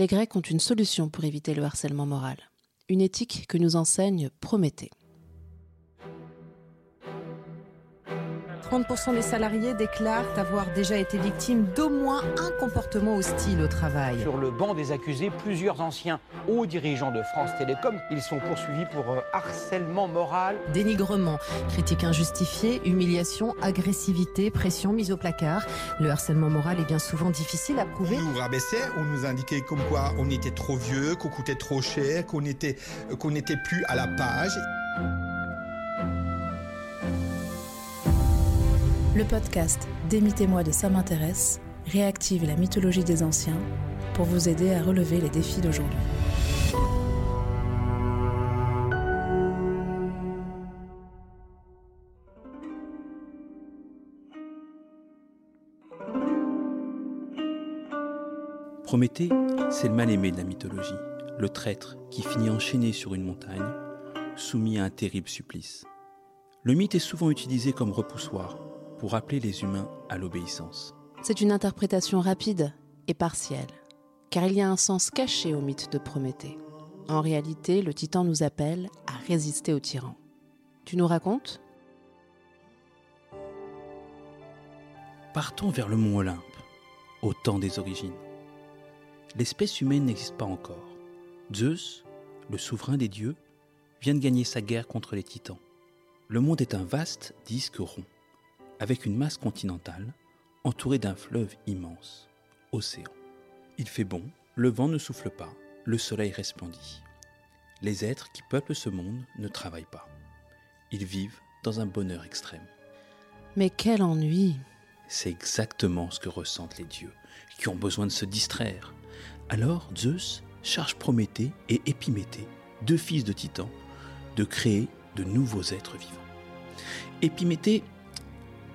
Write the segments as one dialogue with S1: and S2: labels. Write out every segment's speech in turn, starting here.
S1: Les Grecs ont une solution pour éviter le harcèlement moral. Une éthique que nous enseigne Prométhée.
S2: 30% des salariés déclarent avoir déjà été victimes d'au moins un comportement hostile au travail.
S3: Sur le banc des accusés, plusieurs anciens hauts dirigeants de France Télécom, ils sont poursuivis pour euh, harcèlement moral.
S2: Dénigrement, critique injustifiée, humiliation, agressivité, pression mise au placard. Le harcèlement moral est bien souvent difficile à prouver.
S4: On nous rabaissait, on nous indiquait comme quoi on était trop vieux, qu'on coûtait trop cher, qu'on était, qu'on n'était plus à la page.
S1: Le podcast Démitez-moi de ça m'intéresse réactive la mythologie des anciens pour vous aider à relever les défis d'aujourd'hui.
S5: Prométhée, c'est le mal-aimé de la mythologie, le traître qui finit enchaîné sur une montagne, soumis à un terrible supplice. Le mythe est souvent utilisé comme repoussoir pour appeler les humains à l'obéissance.
S1: C'est une interprétation rapide et partielle, car il y a un sens caché au mythe de Prométhée. En réalité, le titan nous appelle à résister au tyran. Tu nous racontes?
S5: Partons vers le mont Olympe, au temps des origines. L'espèce humaine n'existe pas encore. Zeus, le souverain des dieux, vient de gagner sa guerre contre les titans. Le monde est un vaste disque rond, avec une masse continentale entourée d'un fleuve immense, océan. Il fait bon, le vent ne souffle pas, le soleil resplendit. Les êtres qui peuplent ce monde ne travaillent pas. Ils vivent dans un bonheur extrême.
S1: Mais quel ennui
S5: C'est exactement ce que ressentent les dieux, qui ont besoin de se distraire. Alors Zeus charge Prométhée et Épiméthée, deux fils de Titan, de créer de nouveaux êtres vivants. Épiméthée,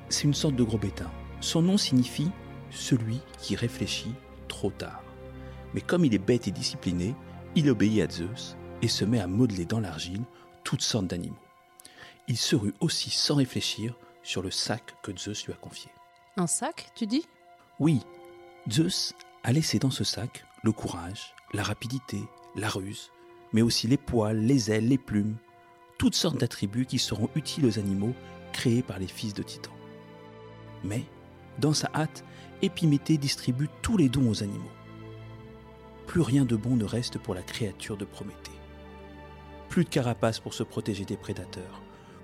S5: c'est une sorte de gros bétain. Son nom signifie celui qui réfléchit trop tard. Mais comme il est bête et discipliné, il obéit à Zeus et se met à modeler dans l'argile toutes sortes d'animaux. Il se rue aussi sans réfléchir sur le sac que Zeus lui a confié.
S1: Un sac, tu dis?
S5: Oui, Zeus a laissé dans ce sac le courage, la rapidité, la ruse, mais aussi les poils, les ailes, les plumes, toutes sortes d'attributs qui seront utiles aux animaux créés par les fils de Titan. Mais, dans sa hâte, Épiméthée distribue tous les dons aux animaux. Plus rien de bon ne reste pour la créature de Prométhée. Plus de carapace pour se protéger des prédateurs,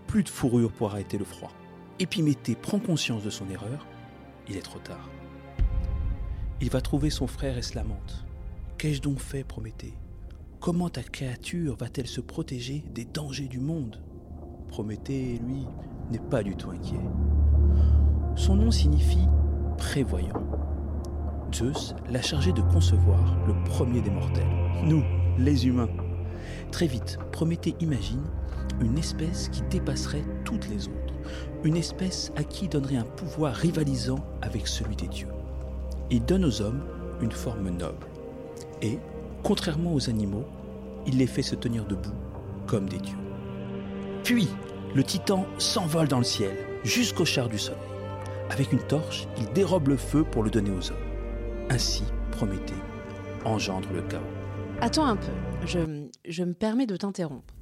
S5: plus de fourrure pour arrêter le froid. Épiméthée prend conscience de son erreur, il est trop tard. Il va trouver son frère et se lamente. Qu'ai-je donc fait, Prométhée? Comment ta créature va-t-elle se protéger des dangers du monde? Prométhée, lui, n'est pas du tout inquiet. Son nom signifie prévoyant. Zeus l'a chargé de concevoir le premier des mortels, nous, les humains. Très vite, Prométhée imagine une espèce qui dépasserait toutes les autres, une espèce à qui donnerait un pouvoir rivalisant avec celui des dieux. Il donne aux hommes une forme noble, et, contrairement aux animaux, il les fait se tenir debout comme des dieux. Puis, le titan s'envole dans le ciel jusqu'au char du soleil. Avec une torche, il dérobe le feu pour le donner aux hommes. Ainsi, Prométhée engendre le chaos.
S1: Attends un peu, je, me permets de t'interrompre.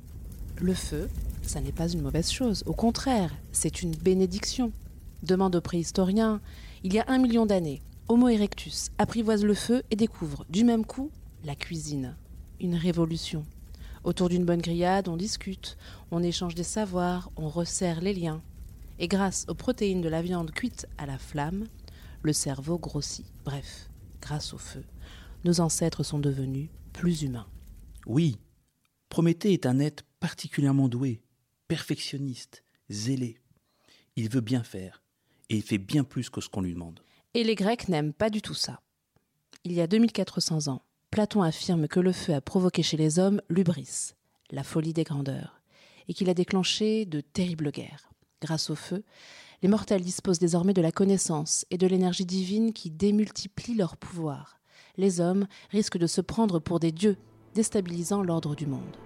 S1: Le feu, ça n'est pas une mauvaise chose. Au contraire, c'est une bénédiction. Demande aux préhistoriens, il y a un million d'années, Homo erectus apprivoise le feu et découvre, du même coup, la cuisine. Une révolution. Autour d'une bonne grillade, on discute, on échange des savoirs, on resserre les liens. Et grâce aux protéines de la viande cuite à la flamme, le cerveau grossit. Bref, grâce au feu, nos ancêtres sont devenus plus humains.
S5: Oui, Prométhée est un être particulièrement doué, perfectionniste, zélé. Il veut bien faire, et il fait bien plus que ce qu'on lui demande.
S1: Et les Grecs n'aiment pas du tout ça. Il y a 2400 ans, Platon affirme que le feu a provoqué chez les hommes l'ubris, la folie des grandeurs, et qu'il a déclenché de terribles guerres. Grâce au feu, les mortels disposent désormais de la connaissance et de l'énergie divine qui démultiplie leur pouvoir. Les hommes risquent de se prendre pour des dieux, déstabilisant l'ordre du monde.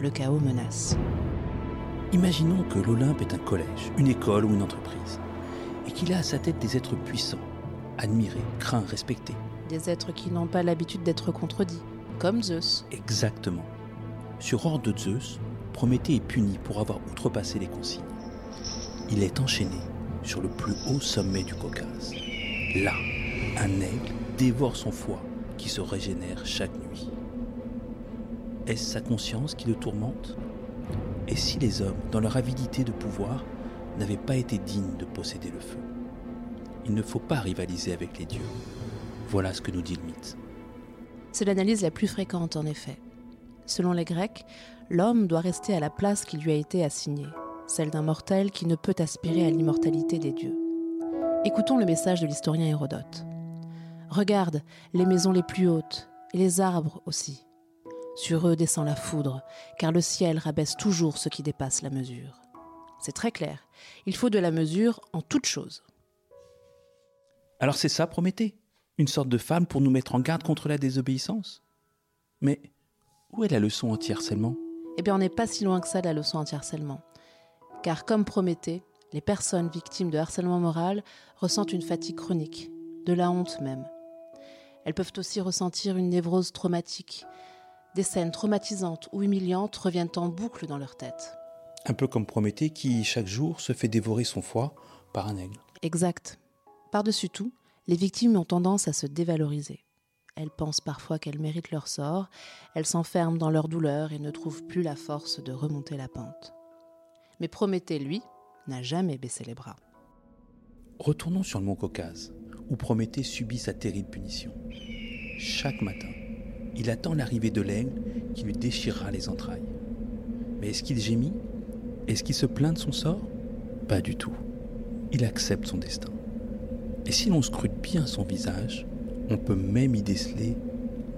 S1: Le chaos menace.
S5: Imaginons que l'Olympe est un collège, une école ou une entreprise, et qu'il a à sa tête des êtres puissants, admirés, craints, respectés.
S1: des êtres qui n'ont pas l'habitude d'être contredits, comme Zeus.
S5: Exactement. Sur ordre de Zeus, Prométhée est puni pour avoir outrepassé les consignes. Il est enchaîné sur le plus haut sommet du Caucase. Là, un aigle dévore son foie qui se régénère chaque nuit. Est-ce sa conscience qui le tourmente? Et si les hommes, dans leur avidité de pouvoir, n'avaient pas été dignes de posséder le feu? Il ne faut pas rivaliser avec les dieux. Voilà ce que nous dit le mythe.
S1: C'est l'analyse la plus fréquente en effet. Selon les Grecs, l'homme doit rester à la place qui lui a été assignée, celle d'un mortel qui ne peut aspirer à l'immortalité des dieux. Écoutons le message de l'historien Hérodote. Regarde les maisons les plus hautes, et les arbres aussi. Sur eux descend la foudre, car le ciel rabaisse toujours ce qui dépasse la mesure. C'est très clair, il faut de la mesure en toute chose.
S5: Alors c'est ça, Prométhée Une sorte de femme pour nous mettre en garde contre la désobéissance Mais où est la leçon anti-harcèlement
S1: Eh bien, on n'est pas si loin que ça de la leçon anti-harcèlement. Car comme Prométhée, les personnes victimes de harcèlement moral ressentent une fatigue chronique, de la honte même. Elles peuvent aussi ressentir une névrose traumatique. Des scènes traumatisantes ou humiliantes reviennent en boucle dans leur tête.
S5: Un peu comme Prométhée qui, chaque jour, se fait dévorer son foie par un aigle.
S1: Exact. Par-dessus tout, les victimes ont tendance à se dévaloriser. Elles pensent parfois qu'elles méritent leur sort, elles s'enferment dans leur douleur et ne trouvent plus la force de remonter la pente. Mais Prométhée, lui, n'a jamais baissé les bras.
S5: Retournons sur le mont Caucase, où Prométhée subit sa terrible punition. Chaque matin, il attend l'arrivée de l'aigle qui lui déchirera les entrailles. Mais est-ce qu'il gémit? Est-ce qu'il se plaint de son sort? Pas du tout. Il accepte son destin. Et si l'on scrute bien son visage, on peut même y déceler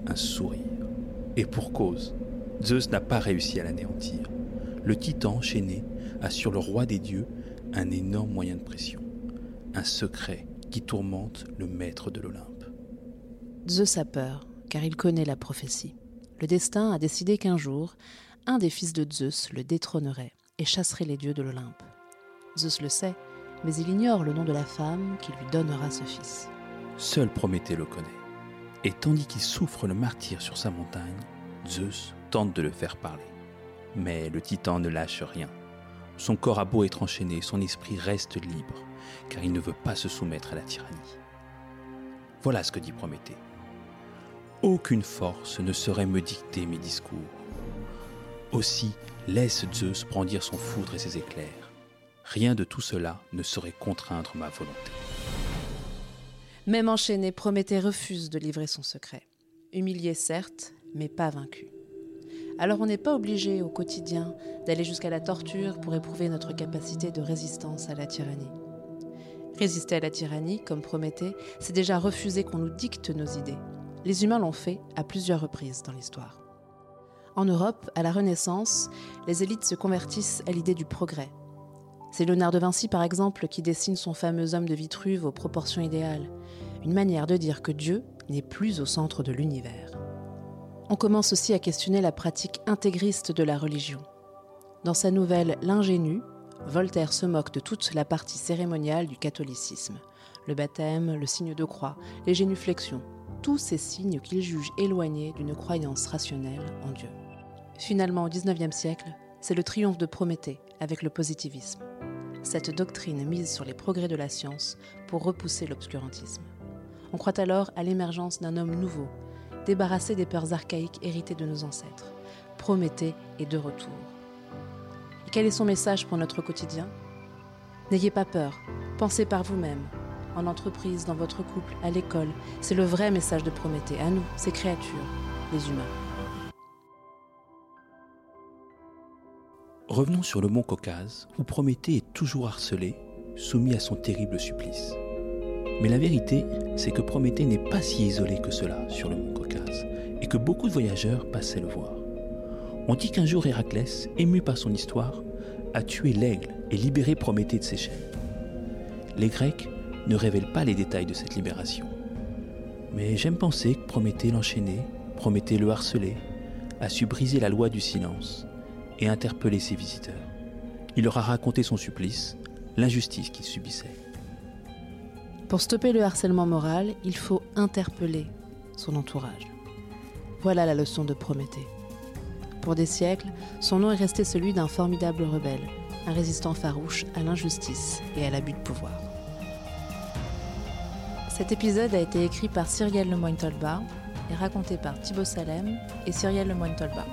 S5: un sourire. Et pour cause, Zeus n'a pas réussi à l'anéantir. Le titan enchaîné a sur le roi des dieux un énorme moyen de pression, un secret qui tourmente le maître de l'Olympe.
S1: Zeus a peur, car il connaît la prophétie. Le destin a décidé qu'un jour, un des fils de Zeus le détrônerait et chasserait les dieux de l'Olympe. Zeus le sait, mais il ignore le nom de la femme qui lui donnera ce fils.
S5: Seul Prométhée le connaît. Et tandis qu'il souffre le martyr sur sa montagne, Zeus tente de le faire parler. Mais le titan ne lâche rien. Son corps a beau être enchaîné, son esprit reste libre, car il ne veut pas se soumettre à la tyrannie. Voilà ce que dit Prométhée. Aucune force ne saurait me dicter mes discours. Aussi, laisse Zeus brandir son foudre et ses éclairs. Rien de tout cela ne saurait contraindre ma volonté.
S1: Même enchaîné, Prométhée refuse de livrer son secret. Humilié certes, mais pas vaincu. Alors on n'est pas obligé au quotidien d'aller jusqu'à la torture pour éprouver notre capacité de résistance à la tyrannie. Résister à la tyrannie, comme Prométhée, c'est déjà refuser qu'on nous dicte nos idées. Les humains l'ont fait à plusieurs reprises dans l'histoire. En Europe, à la Renaissance, les élites se convertissent à l'idée du progrès. C'est Léonard de Vinci, par exemple, qui dessine son fameux homme de Vitruve aux proportions idéales, une manière de dire que Dieu n'est plus au centre de l'univers. On commence aussi à questionner la pratique intégriste de la religion. Dans sa nouvelle L'ingénu, Voltaire se moque de toute la partie cérémoniale du catholicisme. Le baptême, le signe de croix, les génuflexions, tous ces signes qu'il juge éloignés d'une croyance rationnelle en Dieu. Finalement, au XIXe siècle, c'est le triomphe de Prométhée avec le positivisme. Cette doctrine mise sur les progrès de la science pour repousser l'obscurantisme. On croit alors à l'émergence d'un homme nouveau, débarrassé des peurs archaïques héritées de nos ancêtres. Prométhée est de retour. Et quel est son message pour notre quotidien? N'ayez pas peur, pensez par vous-même, en entreprise, dans votre couple, à l'école. C'est le vrai message de Prométhée, à nous, ces créatures, les humains.
S5: Revenons sur le mont Caucase, où Prométhée est toujours harcelé, soumis à son terrible supplice. Mais la vérité, c'est que Prométhée n'est pas si isolé que cela sur le mont Caucase, et que beaucoup de voyageurs passaient le voir. On dit qu'un jour Héraclès, ému par son histoire, a tué l'aigle et libéré Prométhée de ses chaînes. Les Grecs ne révèlent pas les détails de cette libération. Mais j'aime penser que Prométhée l'enchaînait, Prométhée le harcelait, a su briser la loi du silence et interpeller ses visiteurs. Il leur a raconté son supplice, l'injustice qu'il subissait.
S1: Pour stopper le harcèlement moral, il faut interpeller, son entourage. Voilà la leçon de Prométhée. Pour des siècles, son nom est resté celui d'un formidable rebelle, un résistant farouche à l'injustice et à l'abus de pouvoir. Cet épisode a été écrit par Cyrielle Lemoyne-Tolba et raconté par Thibaut Salem et Cyrielle Lemoyne-Tolba.